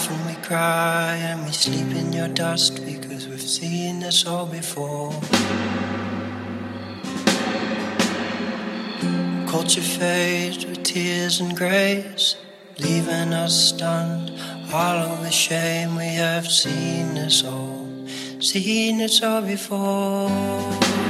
laugh and we cry and we sleep in your dust because we've seen this all before. Culture fades with tears and grace, leaving us stunned. hollow with shame, we have seen this all, seen this all before.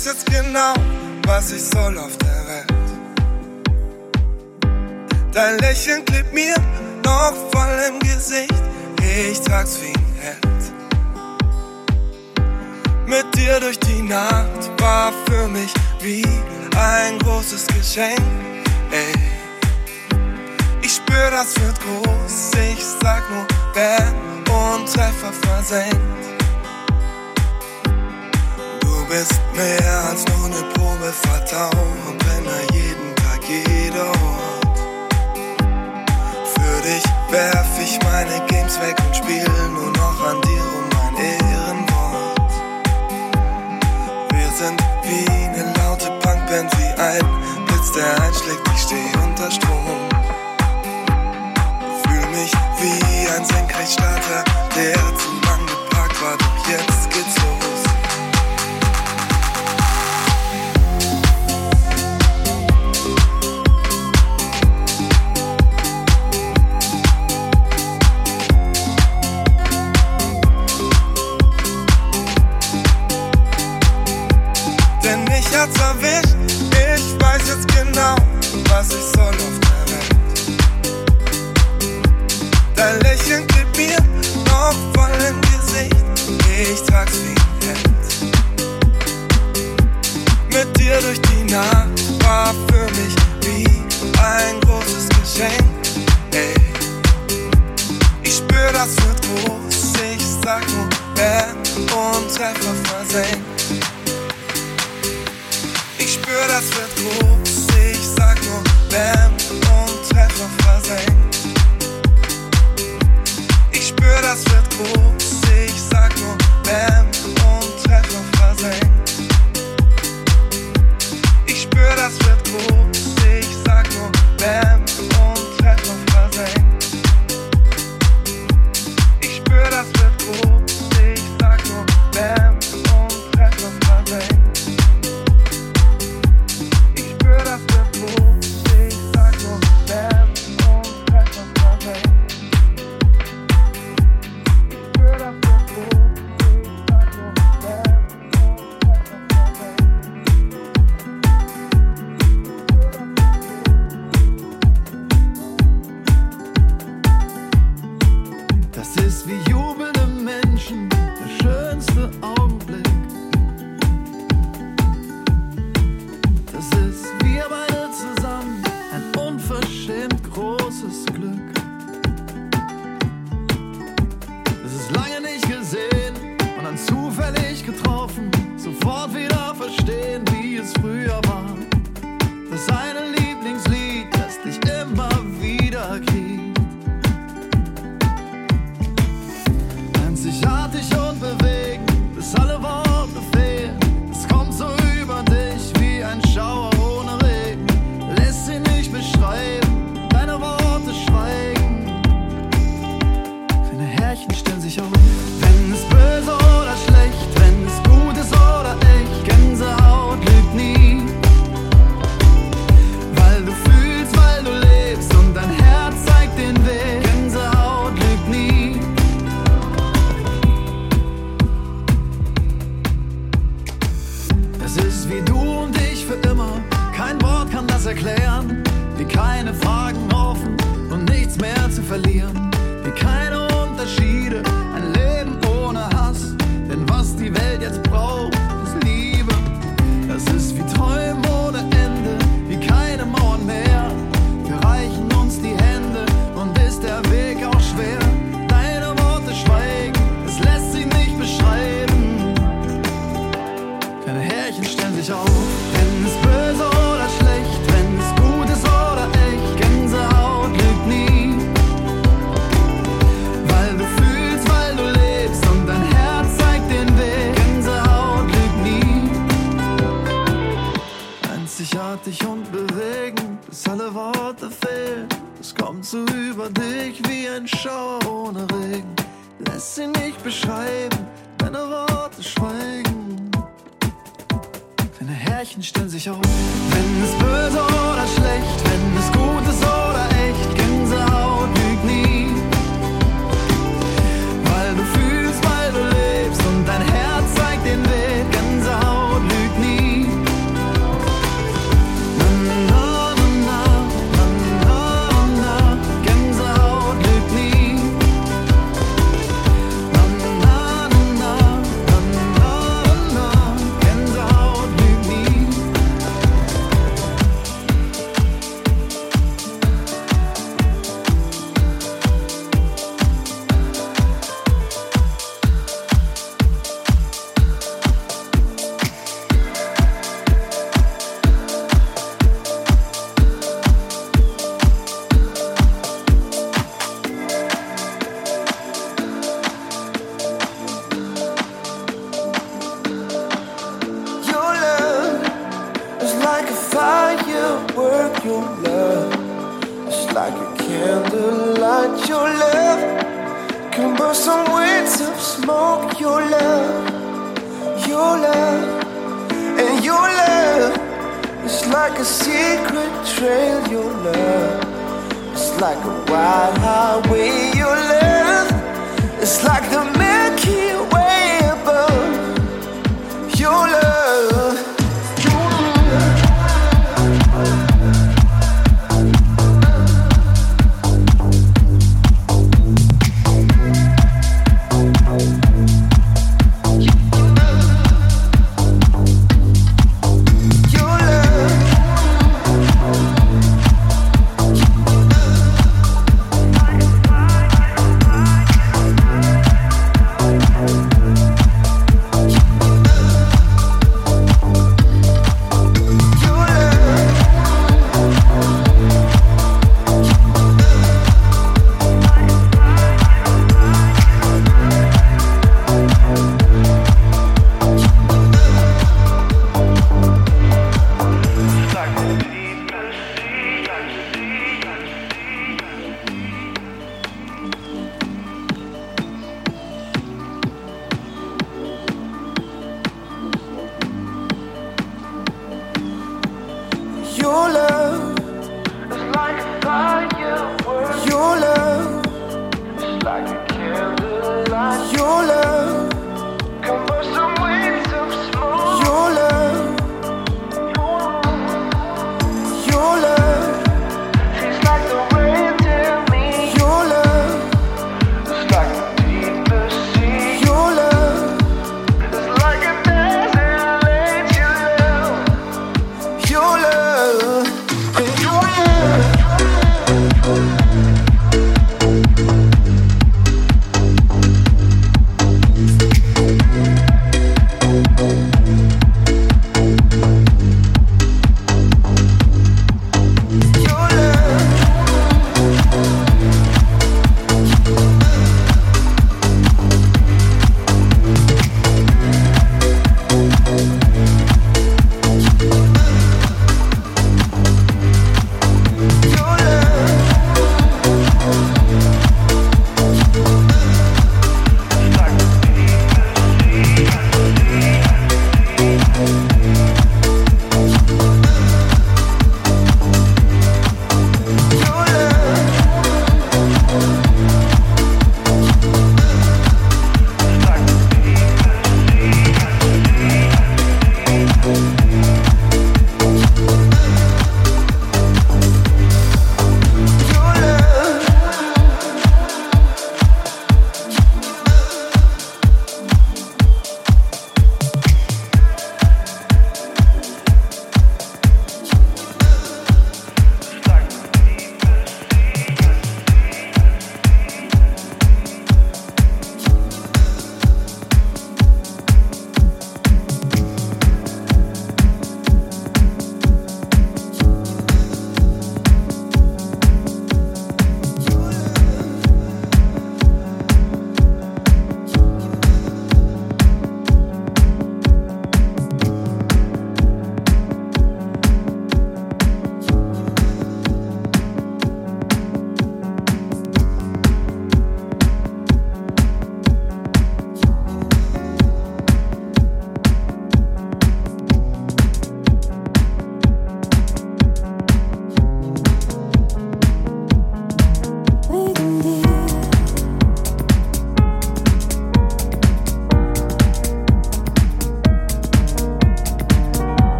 Weiß jetzt genau, was ich soll auf der Welt. Dein Lächeln klebt mir noch voll im Gesicht, ich trag's wie ein Held. Mit dir durch die Nacht war für mich wie ein großes Geschenk. Ey. Ich spür, das wird groß, ich sag nur Bam und Treffer versenkt. Bist mehr als nur eine Probe, vertrau und brenne jeden Tag, jeder Ort. Für dich werf ich meine Games weg und spiel nur noch an dir um mein Ehrenwort. Wir sind wie eine laute Punkband, wie ein Blitz, der einschlägt, ich steh unter Strom. Fühl mich wie ein Senkrechtstarter, der zu hat's erwischt, ich weiß jetzt genau, was ich soll auf der Welt. Dein Lächeln klebt mir noch voll im Gesicht, ich trag's wie ein Held. Mit dir durch die Nacht war für mich wie ein großes Geschenk. Ey. Ich spür, das wird groß, ich sag nur Bam und Treffer versenkt. Spür, das wird groß, ich sag nur Bam und Treffer versenkt. Ich spür, das wird groß, ich sag nur Bam und Treffer versenkt. Ich spür, das wird groß, ich sag nur Bam nicht beschreiben, deine Worte schweigen. Deine Härchen stellen sich auf. Wenn es böse oder schlecht, wenn es gut ist oder echt, Gänsehaut lügt nie.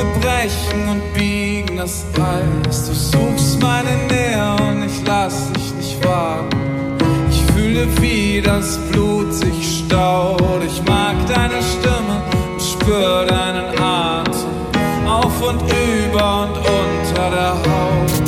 wir brechen und biegen das Eis. Du suchst meine Nähe und ich lass dich nicht warten. Ich fühle, wie das Blut sich staut. Ich mag deine Stimme und spür deinen Atem. Auf und über und unter der Haut.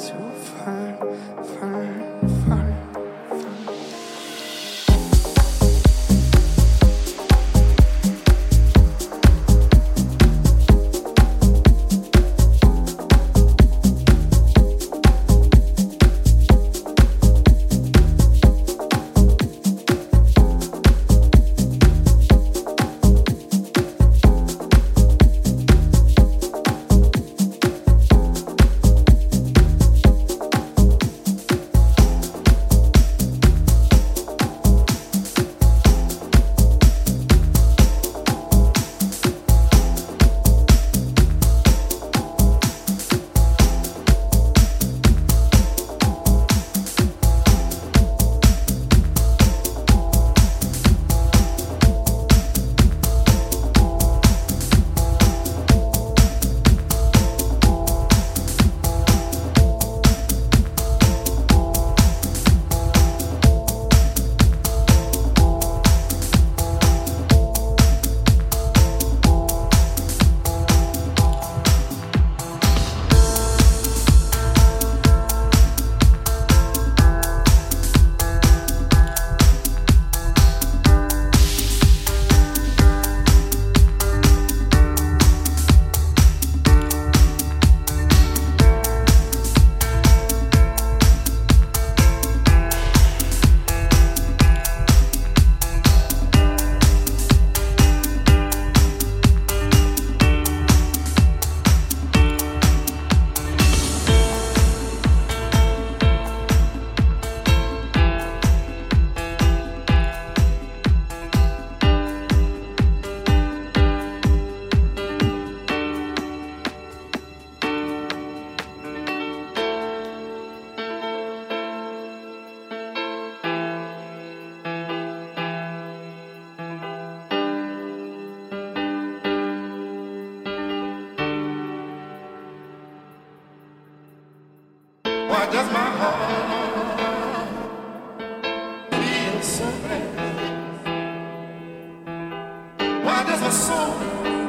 to find Why does my soul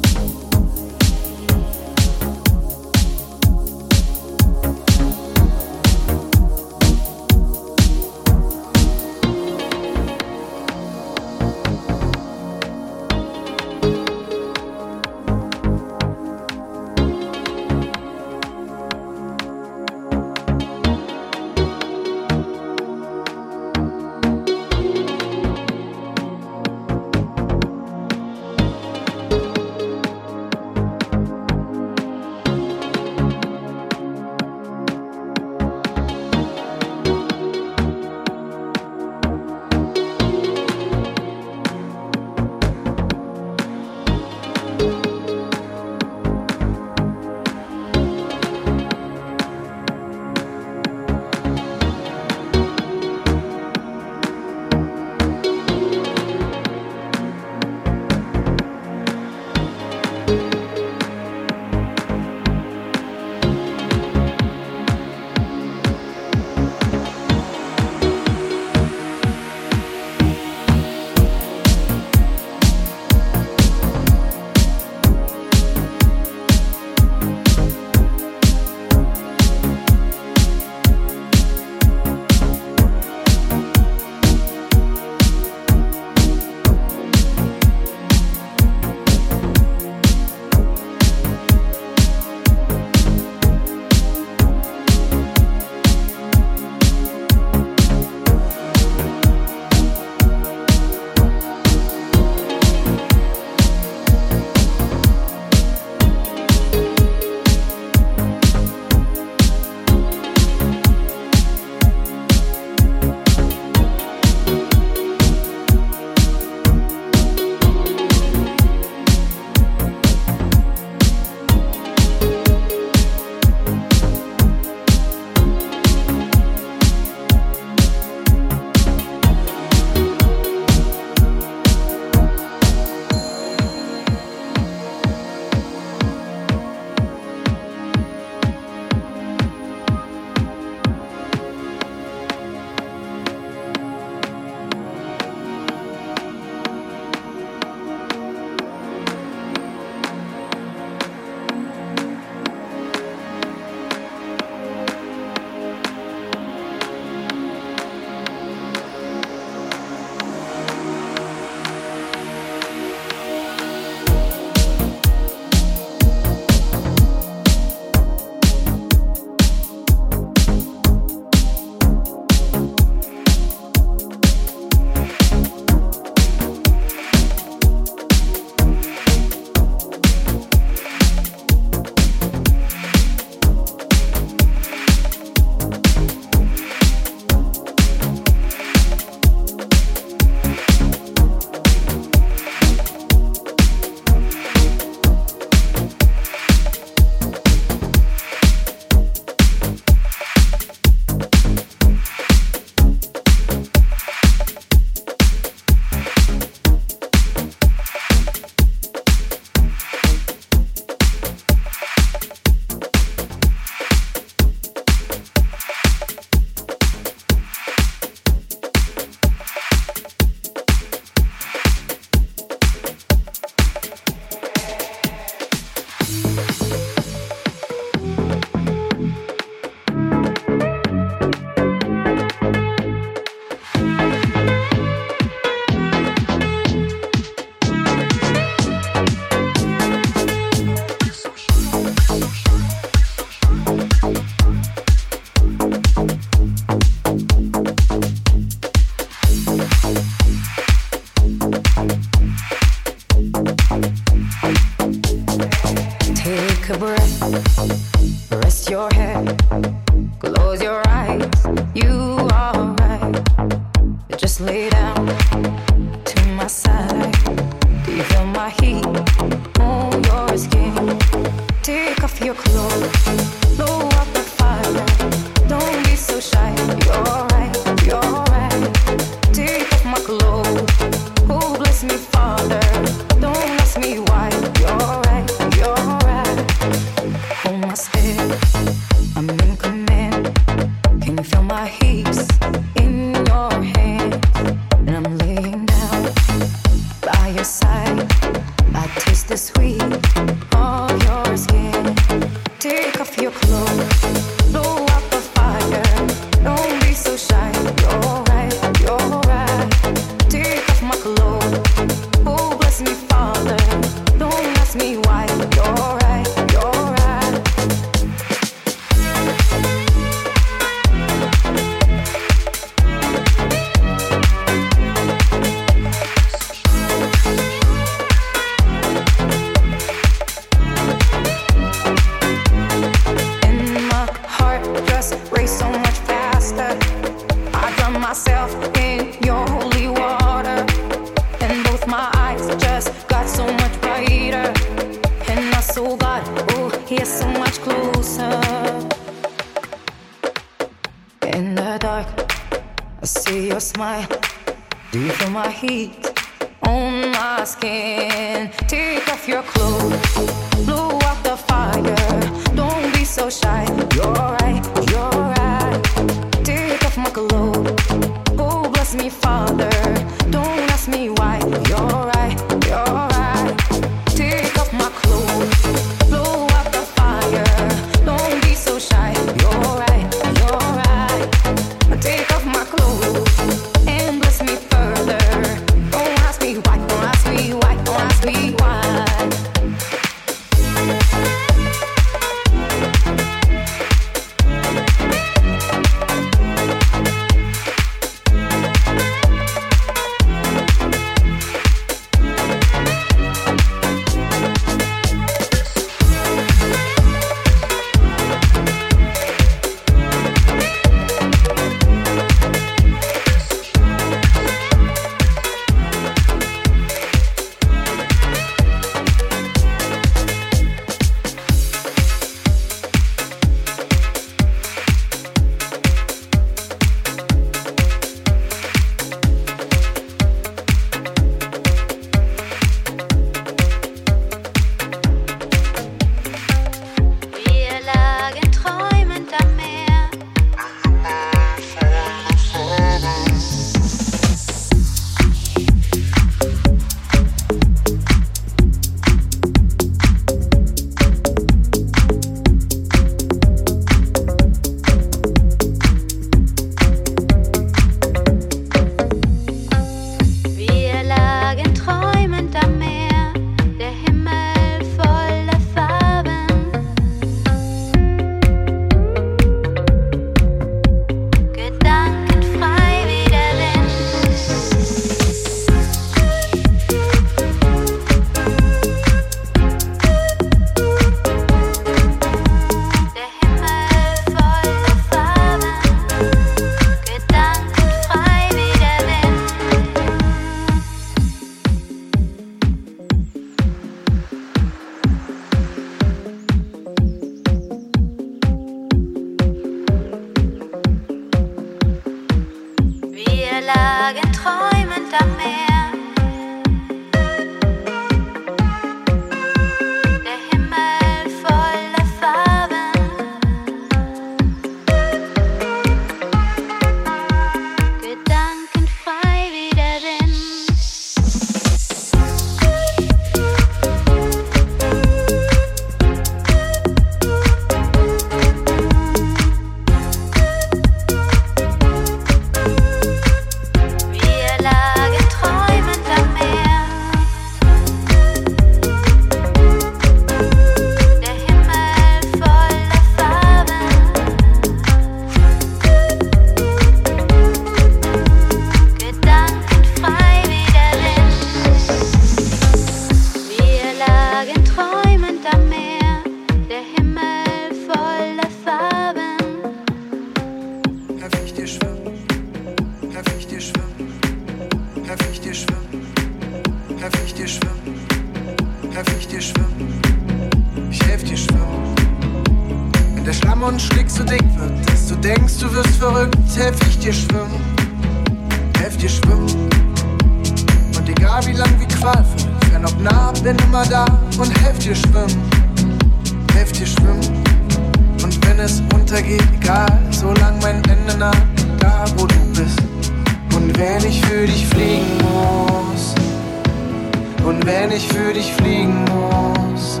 Und wenn ich für dich fliegen muss,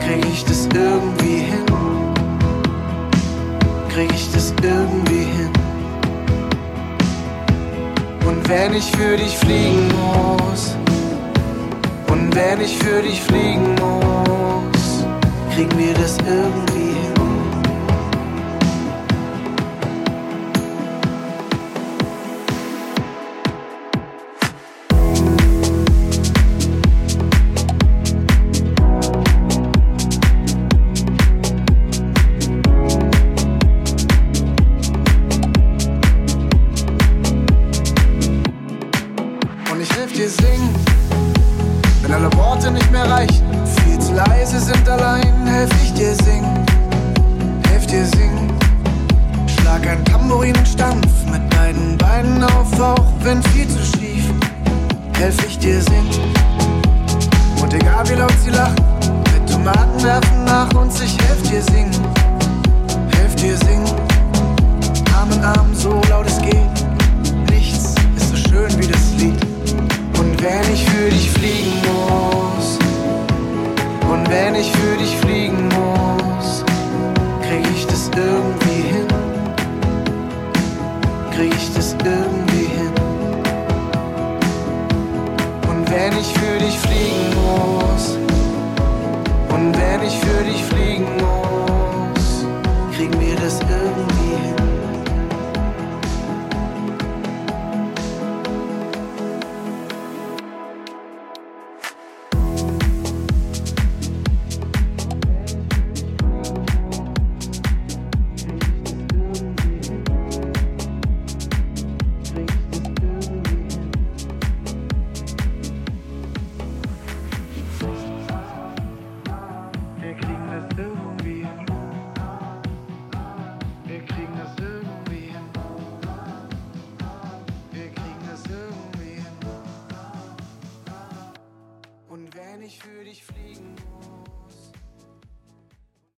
krieg ich das irgendwie hin. Krieg ich das irgendwie hin. Und wenn ich für dich fliegen muss, und wenn ich für dich fliegen muss, kriegen wir das irgendwie hin.